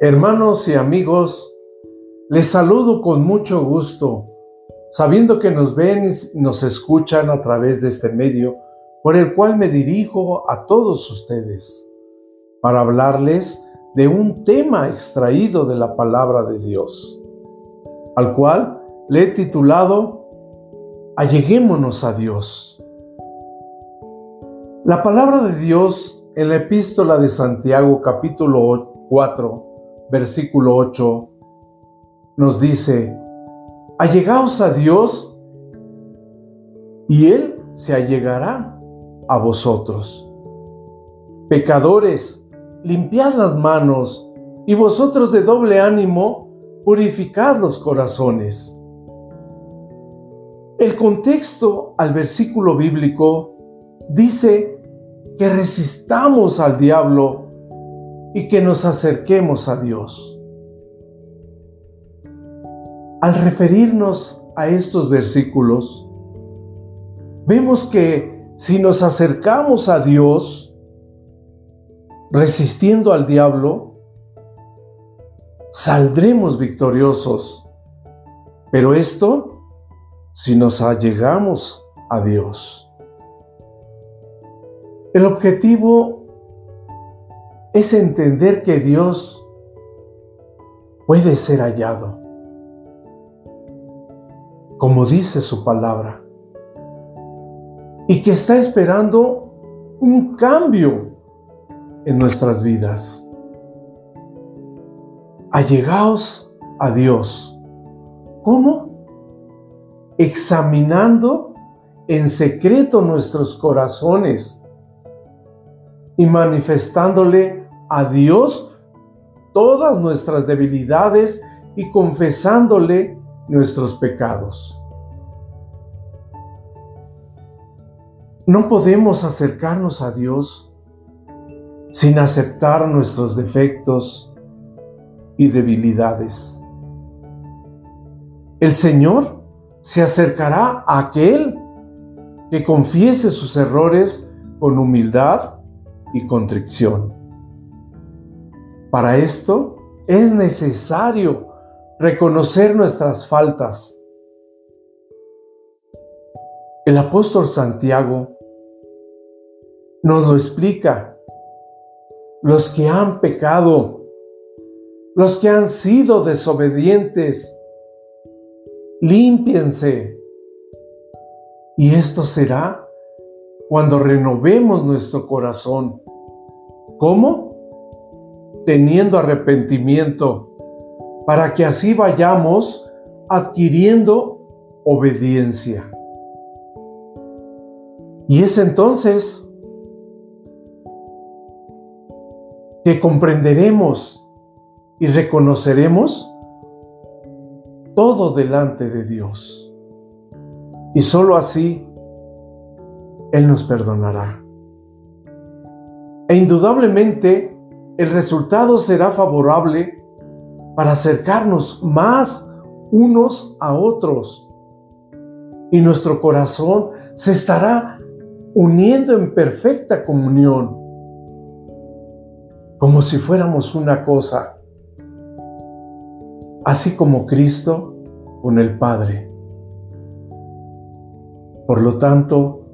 Hermanos y amigos, les saludo con mucho gusto, sabiendo que nos ven y nos escuchan a través de este medio por el cual me dirijo a todos ustedes para hablarles de un tema extraído de la palabra de Dios, al cual le he titulado Alleguémonos a Dios. La palabra de Dios en la epístola de Santiago capítulo 4 versículo 8, nos dice, allegaos a Dios y Él se allegará a vosotros. Pecadores, limpiad las manos y vosotros de doble ánimo, purificad los corazones. El contexto al versículo bíblico dice que resistamos al diablo y que nos acerquemos a Dios. Al referirnos a estos versículos, vemos que si nos acercamos a Dios, resistiendo al diablo, saldremos victoriosos. Pero esto si nos allegamos a Dios. El objetivo es entender que Dios puede ser hallado, como dice su palabra, y que está esperando un cambio en nuestras vidas. Allegaos a Dios. ¿Cómo? Examinando en secreto nuestros corazones y manifestándole a Dios todas nuestras debilidades y confesándole nuestros pecados. No podemos acercarnos a Dios sin aceptar nuestros defectos y debilidades. El Señor se acercará a aquel que confiese sus errores con humildad y contrición. Para esto es necesario reconocer nuestras faltas. El apóstol Santiago nos lo explica. Los que han pecado, los que han sido desobedientes, límpiense. Y esto será cuando renovemos nuestro corazón. ¿Cómo? Teniendo arrepentimiento, para que así vayamos adquiriendo obediencia. Y es entonces que comprenderemos y reconoceremos todo delante de Dios. Y sólo así él nos perdonará. E indudablemente el resultado será favorable para acercarnos más unos a otros. Y nuestro corazón se estará uniendo en perfecta comunión, como si fuéramos una cosa, así como Cristo con el Padre. Por lo tanto,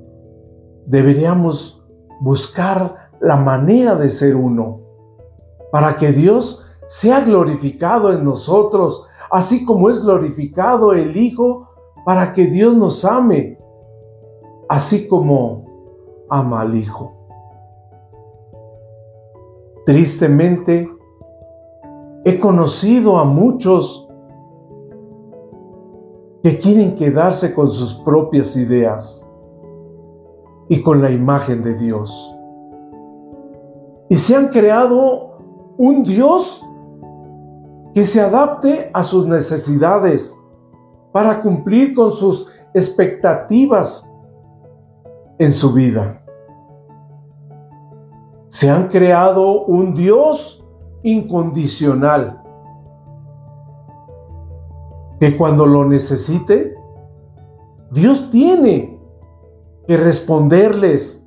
deberíamos buscar la manera de ser uno, para que Dios sea glorificado en nosotros, así como es glorificado el Hijo, para que Dios nos ame, así como ama al Hijo. Tristemente, he conocido a muchos que quieren quedarse con sus propias ideas y con la imagen de Dios. Y se han creado un Dios que se adapte a sus necesidades para cumplir con sus expectativas en su vida. Se han creado un Dios incondicional que cuando lo necesite, Dios tiene que responderles,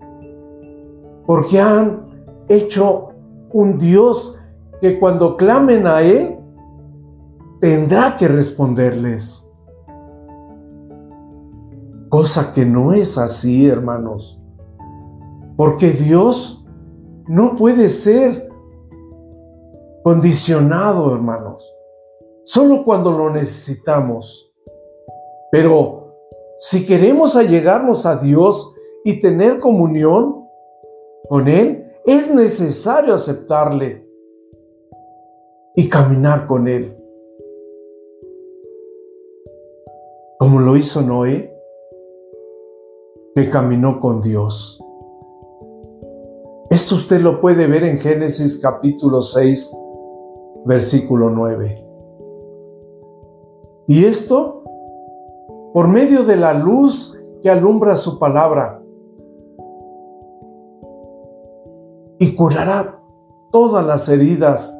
porque han hecho un Dios que cuando clamen a Él, tendrá que responderles. Cosa que no es así, hermanos. Porque Dios no puede ser condicionado, hermanos. Solo cuando lo necesitamos. Pero si queremos allegarnos a Dios y tener comunión con Él, es necesario aceptarle y caminar con Él. Como lo hizo Noé, que caminó con Dios. Esto usted lo puede ver en Génesis capítulo 6, versículo 9. Y esto por medio de la luz que alumbra su palabra y curará todas las heridas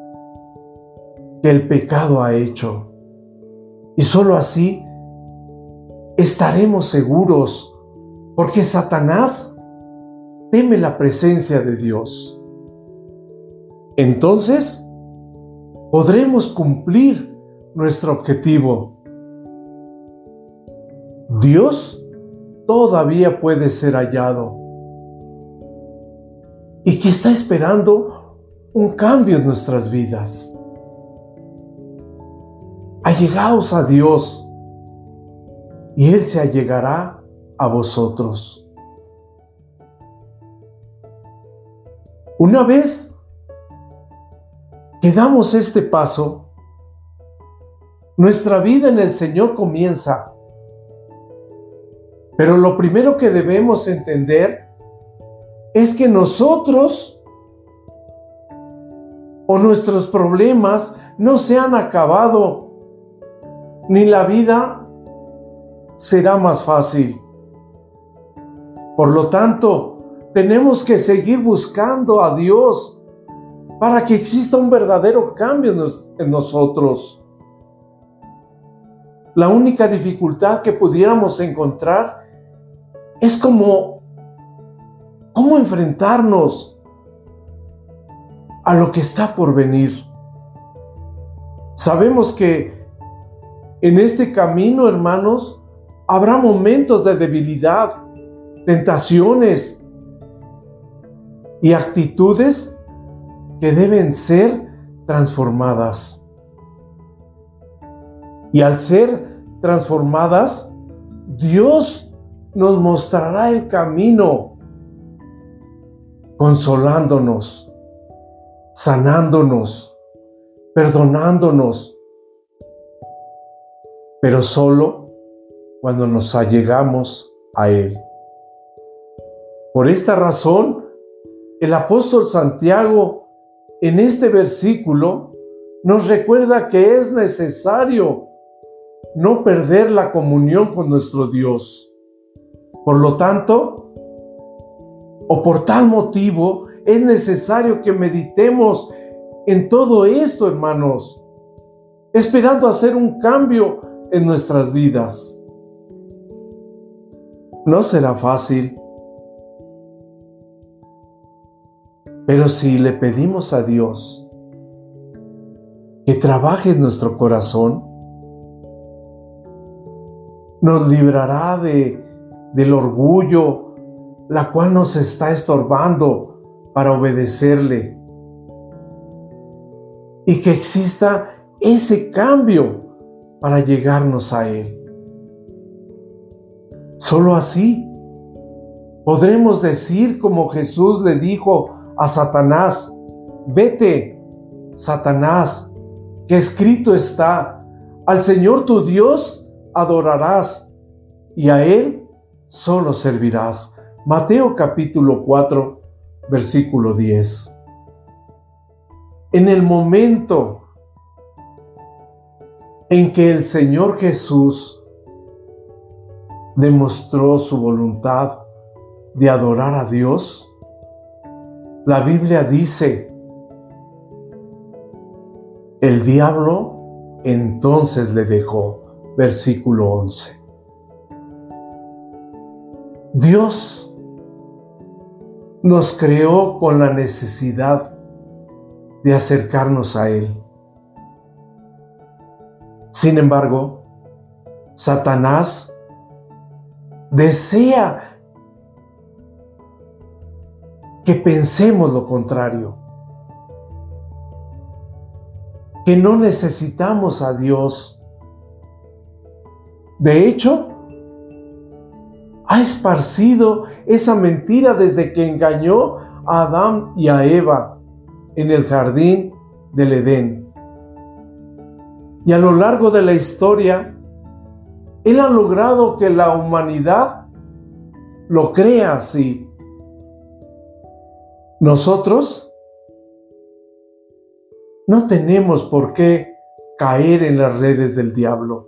que el pecado ha hecho. Y sólo así estaremos seguros, porque Satanás teme la presencia de Dios. Entonces, podremos cumplir nuestro objetivo. Dios todavía puede ser hallado y que está esperando un cambio en nuestras vidas. Allegaos a Dios y Él se allegará a vosotros. Una vez que damos este paso, nuestra vida en el Señor comienza. Pero lo primero que debemos entender es que nosotros o nuestros problemas no se han acabado ni la vida será más fácil. Por lo tanto, tenemos que seguir buscando a Dios para que exista un verdadero cambio en nosotros. La única dificultad que pudiéramos encontrar es como cómo enfrentarnos a lo que está por venir. Sabemos que en este camino, hermanos, habrá momentos de debilidad, tentaciones y actitudes que deben ser transformadas. Y al ser transformadas, Dios nos mostrará el camino, consolándonos, sanándonos, perdonándonos pero solo cuando nos allegamos a Él. Por esta razón, el apóstol Santiago en este versículo nos recuerda que es necesario no perder la comunión con nuestro Dios. Por lo tanto, o por tal motivo, es necesario que meditemos en todo esto, hermanos, esperando hacer un cambio en nuestras vidas. No será fácil, pero si le pedimos a Dios que trabaje en nuestro corazón, nos librará de, del orgullo, la cual nos está estorbando para obedecerle. Y que exista ese cambio para llegarnos a Él. Solo así podremos decir como Jesús le dijo a Satanás, vete, Satanás, que escrito está, al Señor tu Dios adorarás y a Él solo servirás. Mateo capítulo 4, versículo 10. En el momento en que el Señor Jesús demostró su voluntad de adorar a Dios, la Biblia dice, el diablo entonces le dejó, versículo 11. Dios nos creó con la necesidad de acercarnos a Él. Sin embargo, Satanás desea que pensemos lo contrario, que no necesitamos a Dios. De hecho, ha esparcido esa mentira desde que engañó a Adán y a Eva en el jardín del Edén. Y a lo largo de la historia, Él ha logrado que la humanidad lo crea así. Nosotros no tenemos por qué caer en las redes del diablo.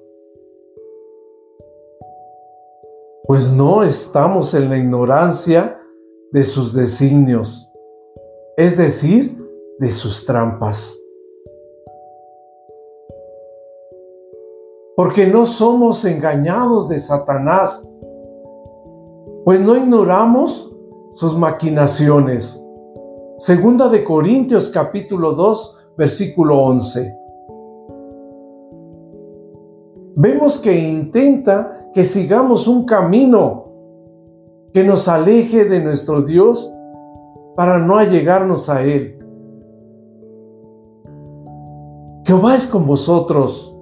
Pues no estamos en la ignorancia de sus designios, es decir, de sus trampas. Porque no somos engañados de Satanás, pues no ignoramos sus maquinaciones. Segunda de Corintios capítulo 2, versículo 11. Vemos que intenta que sigamos un camino que nos aleje de nuestro Dios para no allegarnos a Él. Jehová es con vosotros,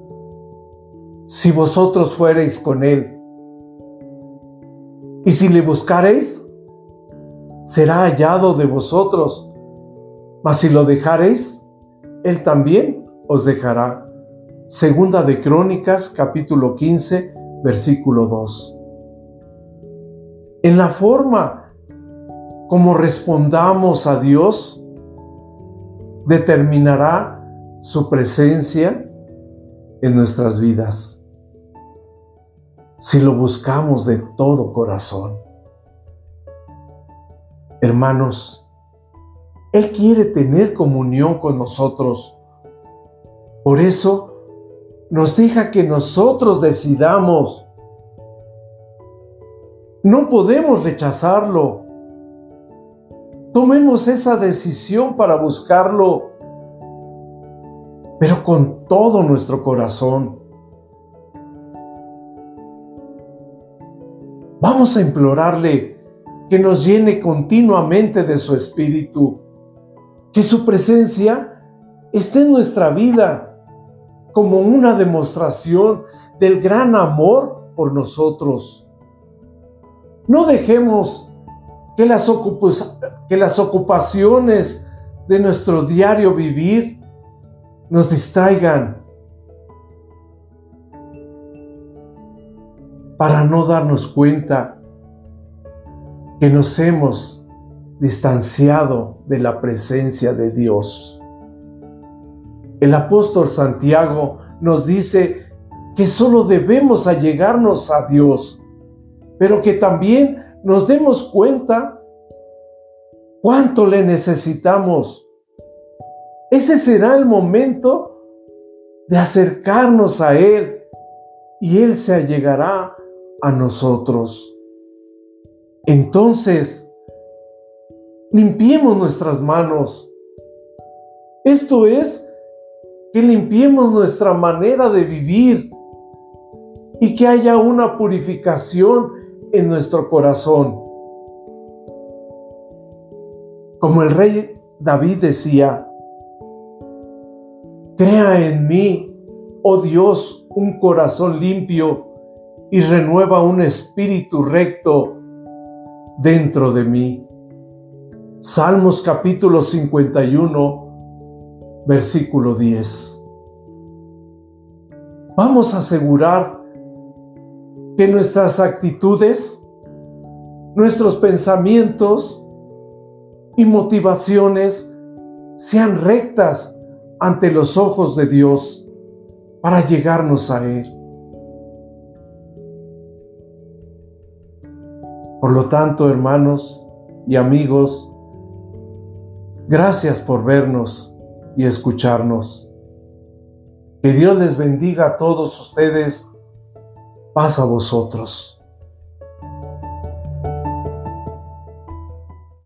si vosotros fuereis con Él. Y si le buscareis, será hallado de vosotros. Mas si lo dejareis, Él también os dejará. Segunda de Crónicas, capítulo 15, versículo 2. En la forma como respondamos a Dios, determinará su presencia en nuestras vidas. Si lo buscamos de todo corazón. Hermanos, Él quiere tener comunión con nosotros. Por eso nos deja que nosotros decidamos. No podemos rechazarlo. Tomemos esa decisión para buscarlo pero con todo nuestro corazón. Vamos a implorarle que nos llene continuamente de su espíritu, que su presencia esté en nuestra vida como una demostración del gran amor por nosotros. No dejemos que las, ocupaciones de nuestro diario vivir nos distraigan para no darnos cuenta que nos hemos distanciado de la presencia de Dios. El apóstol Santiago nos dice que solo debemos allegarnos a Dios, pero que también nos demos cuenta cuánto le necesitamos ese será el momento de acercarnos a Él y Él se allegará a nosotros. Entonces, limpiemos nuestras manos. Esto es, que limpiemos nuestra manera de vivir y que haya una purificación en nuestro corazón. Como el rey David decía, Crea en mí, oh Dios, un corazón limpio y renueva un espíritu recto dentro de mí. Salmos capítulo 51, versículo 10. Vamos a asegurar que nuestras actitudes, nuestros pensamientos y motivaciones sean rectas ante los ojos de Dios para llegarnos a Él. Por lo tanto, hermanos y amigos, gracias por vernos y escucharnos. Que Dios les bendiga a todos ustedes. Paz a vosotros.